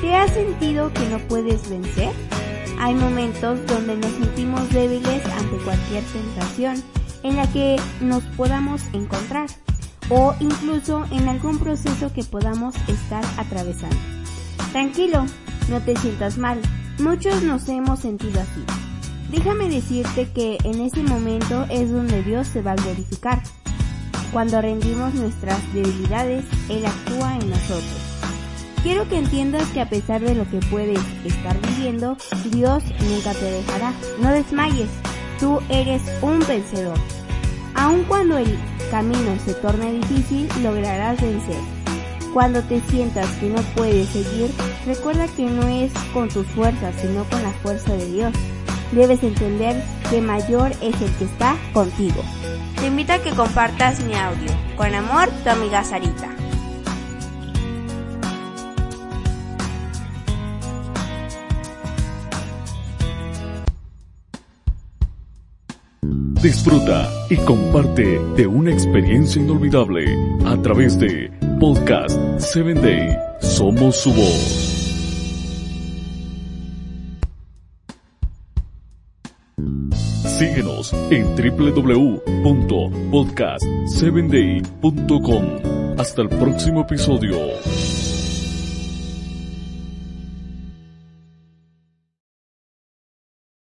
¿Te has sentido que no puedes vencer? Hay momentos donde nos sentimos débiles ante cualquier tentación en la que nos podamos encontrar o incluso en algún proceso que podamos estar atravesando. Tranquilo, no te sientas mal. Muchos nos hemos sentido así. Déjame decirte que en ese momento es donde Dios se va a glorificar. Cuando rendimos nuestras debilidades, Él actúa en nosotros. Quiero que entiendas que a pesar de lo que puedes estar viviendo, Dios nunca te dejará. No desmayes, tú eres un vencedor. Aun cuando el camino se torne difícil, lograrás vencer. Cuando te sientas que no puedes seguir, recuerda que no es con tus fuerzas, sino con la fuerza de Dios. Debes entender que mayor es el que está contigo. Te invito a que compartas mi audio. Con amor, tu amiga Sarita. Disfruta y comparte de una experiencia inolvidable a través de Podcast 7 Day. Somos su voz. Síguenos en www.podcast7day.com. Hasta el próximo episodio.